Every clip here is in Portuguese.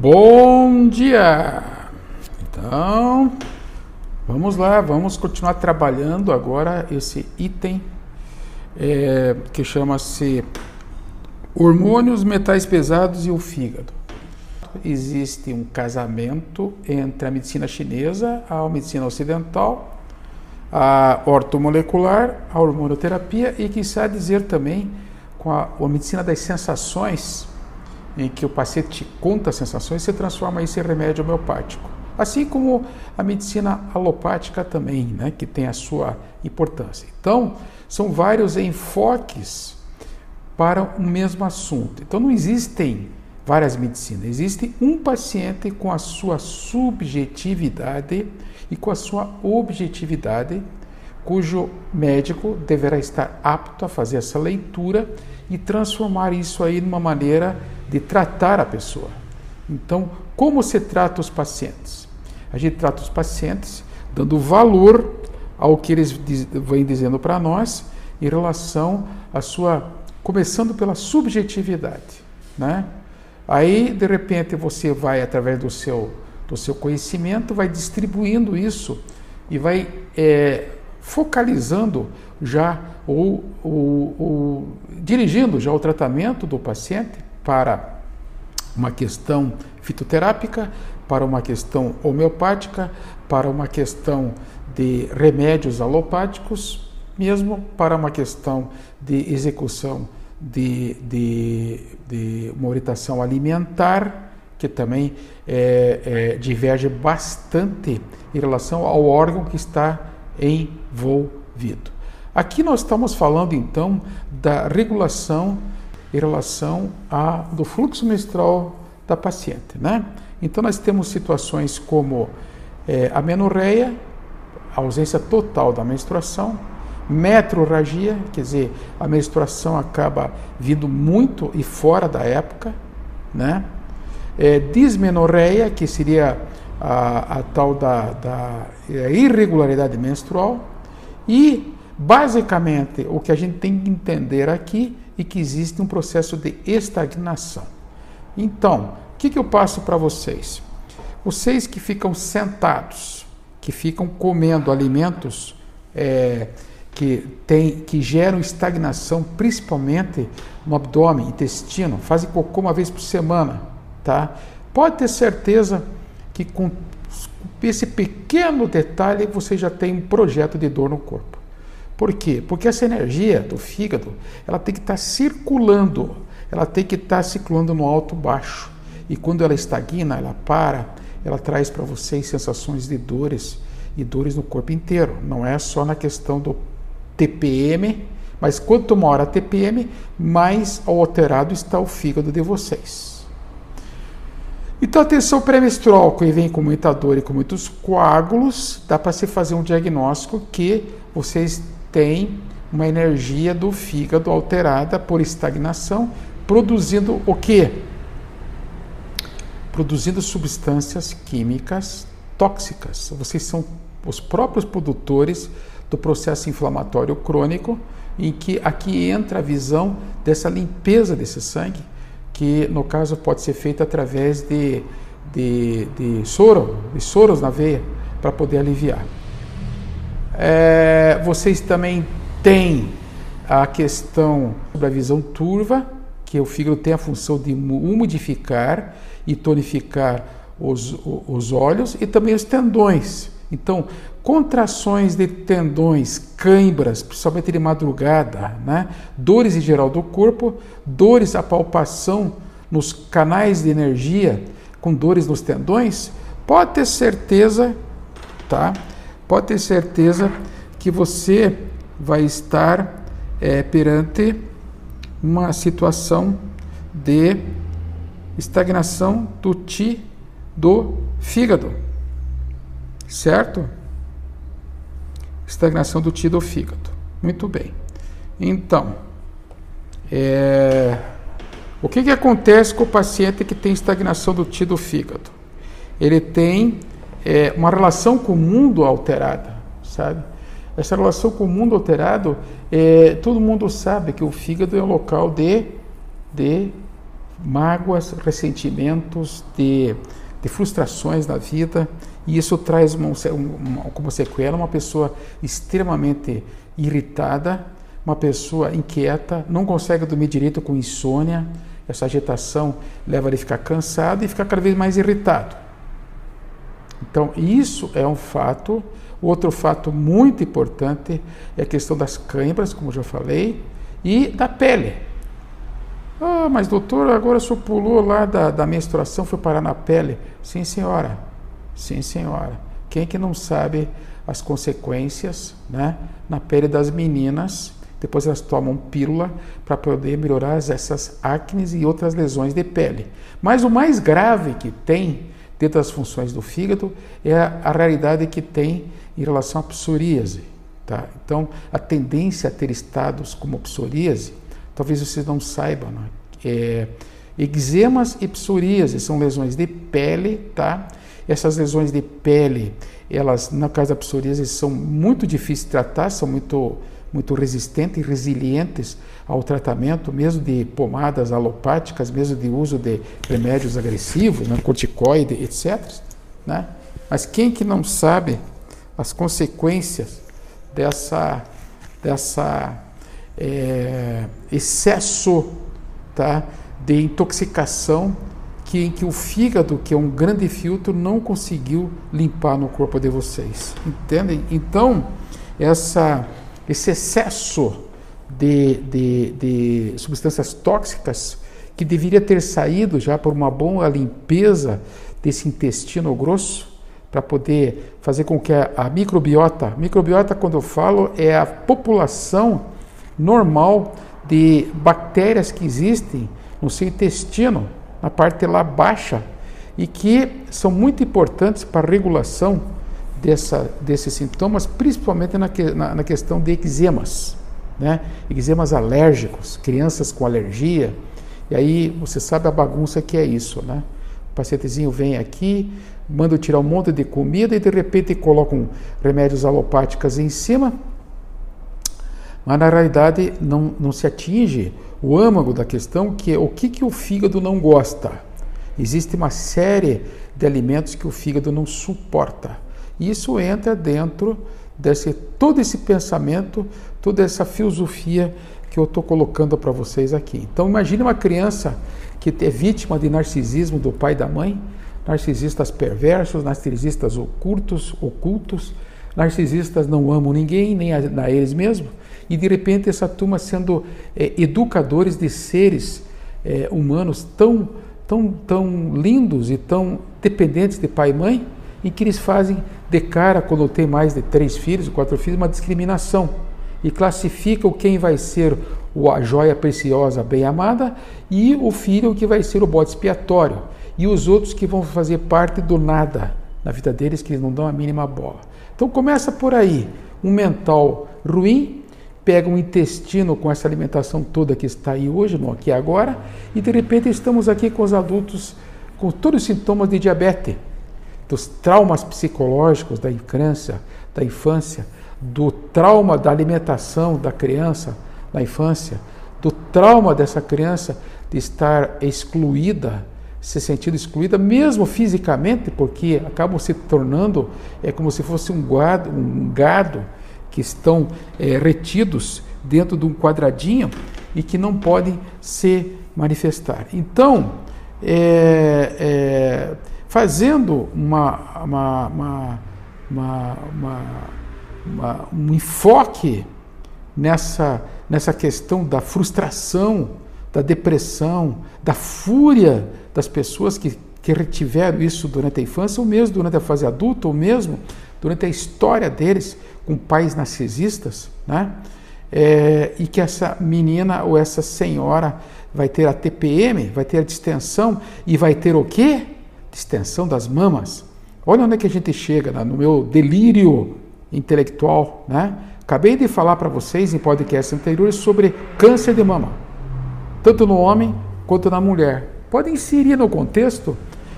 Bom dia! Então, vamos lá, vamos continuar trabalhando agora esse item é, que chama-se hormônios, metais pesados e o fígado. Existe um casamento entre a medicina chinesa, a medicina ocidental, a ortomolecular, a hormonoterapia e, quizá dizer também, com a, a medicina das sensações, em que o paciente conta as sensações se transforma isso em remédio homeopático. Assim como a medicina alopática também, né, que tem a sua importância. Então, são vários enfoques para o mesmo assunto. Então, não existem várias medicinas, existe um paciente com a sua subjetividade e com a sua objetividade, cujo médico deverá estar apto a fazer essa leitura e transformar isso aí numa maneira de tratar a pessoa. Então, como se trata os pacientes? A gente trata os pacientes dando valor ao que eles vêm dizendo para nós em relação à sua, começando pela subjetividade, né? Aí, de repente, você vai através do seu do seu conhecimento, vai distribuindo isso e vai é, focalizando já ou, ou dirigindo já o tratamento do paciente para uma questão fitoterápica, para uma questão homeopática, para uma questão de remédios alopáticos, mesmo para uma questão de execução de, de, de uma orientação alimentar, que também é, é, diverge bastante em relação ao órgão que está envolvido. Aqui nós estamos falando então da regulação em relação a, do fluxo menstrual da paciente. Né? Então, nós temos situações como é, a menorreia, a ausência total da menstruação, metrorragia, quer dizer, a menstruação acaba vindo muito e fora da época, né? É, dismenorreia, que seria a, a tal da, da irregularidade menstrual, e basicamente o que a gente tem que entender aqui e que existe um processo de estagnação. Então, o que, que eu passo para vocês? Vocês que ficam sentados, que ficam comendo alimentos é, que, tem, que geram estagnação, principalmente no abdômen, intestino, fazem cocô uma vez por semana, tá? Pode ter certeza que com esse pequeno detalhe você já tem um projeto de dor no corpo. Por quê? Porque essa energia do fígado, ela tem que estar circulando, ela tem que estar circulando no alto baixo. E quando ela estagna, ela para, ela traz para vocês sensações de dores e dores no corpo inteiro. Não é só na questão do TPM, mas quanto maior a TPM, mais alterado está o fígado de vocês. Então, a tensão pré-menstrual, que vem com muita dor e com muitos coágulos, dá para se fazer um diagnóstico que vocês tem uma energia do fígado alterada por estagnação, produzindo o quê? Produzindo substâncias químicas tóxicas. Vocês são os próprios produtores do processo inflamatório crônico, em que aqui entra a visão dessa limpeza desse sangue, que no caso pode ser feita através de, de, de soro, de soros na veia, para poder aliviar. É, vocês também têm a questão da visão turva, que o fígado tem a função de umidificar e tonificar os, os olhos e também os tendões. Então, contrações de tendões, cãibras, principalmente de madrugada, né? dores em geral do corpo, dores a palpação nos canais de energia, com dores nos tendões, pode ter certeza, tá? Pode ter certeza que você vai estar é, perante uma situação de estagnação do ti do fígado, certo? Estagnação do ti do fígado. Muito bem. Então, é, o que, que acontece com o paciente que tem estagnação do ti do fígado? Ele tem é, uma relação com o mundo alterada, sabe? Essa relação com o mundo alterado, é, todo mundo sabe que o fígado é um local de, de mágoas, ressentimentos, de, de frustrações na vida, e isso traz uma, uma, como sequela uma pessoa extremamente irritada, uma pessoa inquieta, não consegue dormir direito com insônia, essa agitação leva ele a ficar cansado e ficar cada vez mais irritado. Então, isso é um fato. Outro fato muito importante é a questão das câimbras, como já falei, e da pele. Ah, mas doutor, agora senhor pulou lá da, da menstruação, foi parar na pele. Sim, senhora. Sim, senhora. Quem que não sabe as consequências né, na pele das meninas? Depois elas tomam pílula para poder melhorar essas acnes e outras lesões de pele. Mas o mais grave que tem dentro das funções do fígado é a, realidade que tem em relação à psoríase. Tá? Então, a tendência a ter estados como psoríase, talvez vocês não saibam, né? é, eczemas e psoríase são lesões de pele, tá? Essas lesões de pele, elas, no caso da psoríase, são muito difíceis de tratar, são muito muito resistentes e resilientes ao tratamento, mesmo de pomadas alopáticas, mesmo de uso de remédios agressivos, né, corticoide, etc. Né? Mas quem que não sabe as consequências dessa, dessa é, excesso tá, de intoxicação que, em que o fígado, que é um grande filtro, não conseguiu limpar no corpo de vocês. Entendem? Então, essa esse excesso de, de, de substâncias tóxicas que deveria ter saído já por uma boa limpeza desse intestino grosso para poder fazer com que a, a microbiota, microbiota quando eu falo é a população normal de bactérias que existem no seu intestino, na parte lá baixa, e que são muito importantes para a regulação dessa, desses sintomas, principalmente na, na, na questão de eczemas, né? eczemas alérgicos, crianças com alergia. E aí você sabe a bagunça que é isso, né? O pacientezinho vem aqui, manda tirar um monte de comida e de repente colocam remédios alopáticos em cima, mas na realidade não, não se atinge o âmago da questão, que é o que, que o fígado não gosta. Existe uma série de alimentos que o fígado não suporta. Isso entra dentro desse todo esse pensamento, toda essa filosofia que eu estou colocando para vocês aqui. Então imagine uma criança que é vítima de narcisismo do pai e da mãe, narcisistas perversos, narcisistas ocultos, ocultos, narcisistas não amam ninguém, nem a, a eles mesmos, e de repente essa turma sendo é, educadores de seres é, humanos tão, tão, tão lindos e tão dependentes de pai e mãe, e que eles fazem de cara, quando tem mais de três filhos, quatro filhos, uma discriminação. E classificam quem vai ser a joia preciosa bem amada e o filho que vai ser o bode expiatório. E os outros que vão fazer parte do nada na vida deles que eles não dão a mínima bola. Então começa por aí, um mental ruim, pega um intestino com essa alimentação toda que está aí hoje, no aqui agora, e de repente estamos aqui com os adultos com todos os sintomas de diabetes dos traumas psicológicos da infância, da infância, do trauma da alimentação da criança na infância, do trauma dessa criança de estar excluída, se sentindo excluída, mesmo fisicamente, porque acabam se tornando é como se fosse um gado, um gado que estão é, retidos dentro de um quadradinho e que não podem se manifestar. Então, é, é fazendo uma, uma, uma, um enfoque nessa, nessa questão da frustração, da depressão, da fúria das pessoas que, que retiveram isso durante a infância, ou mesmo durante a fase adulta, ou mesmo durante a história deles com pais narcisistas, né? É, e que essa menina ou essa senhora vai ter a TPM, vai ter a distensão e vai ter o quê? Extensão das mamas. Olha onde é que a gente chega, né? no meu delírio intelectual. Né? Acabei de falar para vocês em podcasts anteriores sobre câncer de mama, tanto no homem quanto na mulher. Pode inserir no contexto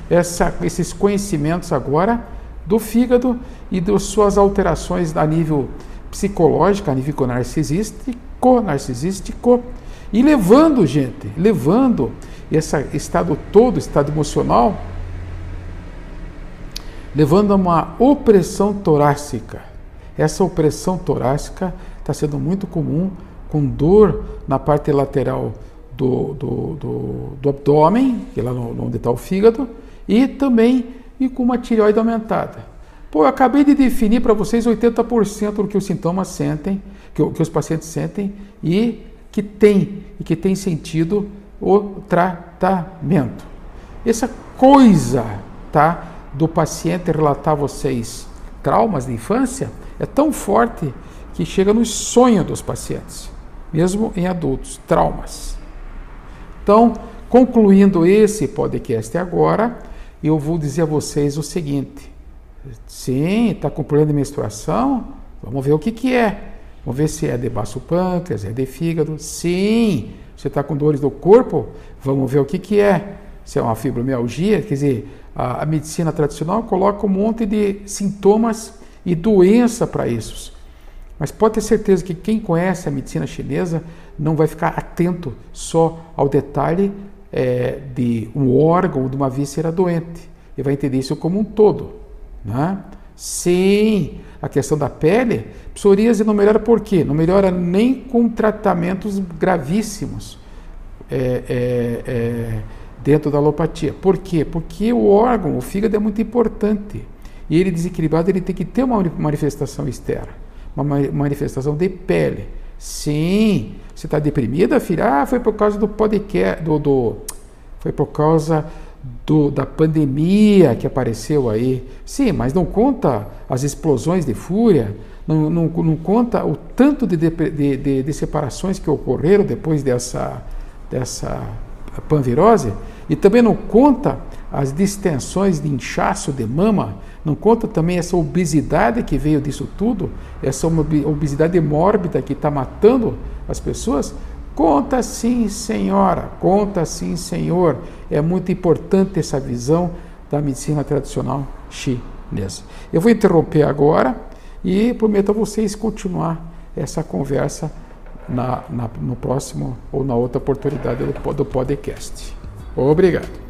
essa, esses conhecimentos agora do fígado e das suas alterações a nível psicológico, a nível narcisístico, narcisístico, e levando, gente, levando esse estado todo, estado emocional, levando a uma opressão torácica. Essa opressão torácica está sendo muito comum, com dor na parte lateral do, do, do, do abdômen, que é lá no, onde está o fígado, e também e com uma tireoide aumentada. Pô, eu acabei de definir para vocês 80% do que os sintomas sentem, que, que, os pacientes sentem e que tem e que tem sentido o tratamento. Essa coisa, tá, do paciente relatar a vocês traumas de infância é tão forte que chega no sonho dos pacientes, mesmo em adultos, traumas. Então, concluindo esse podcast agora, eu vou dizer a vocês o seguinte: sim, está com problema de menstruação? Vamos ver o que, que é. Vamos ver se é de baço pâncreas, é de fígado. Sim, você está com dores do corpo? Vamos ver o que, que é. Se é uma fibromialgia, quer dizer, a, a medicina tradicional coloca um monte de sintomas e doença para isso. Mas pode ter certeza que quem conhece a medicina chinesa não vai ficar atento só ao detalhe é, de um órgão ou de uma víscera doente. Ele vai entender isso como um todo. Né? Sim, a questão da pele, psoríase não melhora por quê? Não melhora nem com tratamentos gravíssimos é, é, é dentro da alopatia. Por quê? Porque o órgão, o fígado é muito importante. E ele desequilibrado, ele tem que ter uma manifestação externa, uma manifestação de pele. Sim, você está deprimida, filha? Ah, foi por causa do podcast, do, do foi por causa do, da pandemia que apareceu aí. Sim, mas não conta as explosões de fúria, não, não, não conta o tanto de, de, de, de separações que ocorreram depois dessa, dessa panvirose, e também não conta as distensões de inchaço de mama, não conta também essa obesidade que veio disso tudo, essa obesidade mórbida que está matando as pessoas. Conta sim, senhora, conta sim, senhor. É muito importante essa visão da medicina tradicional chinesa. Eu vou interromper agora e prometo a vocês continuar essa conversa na, na, no próximo ou na outra oportunidade do, do podcast. Obrigado.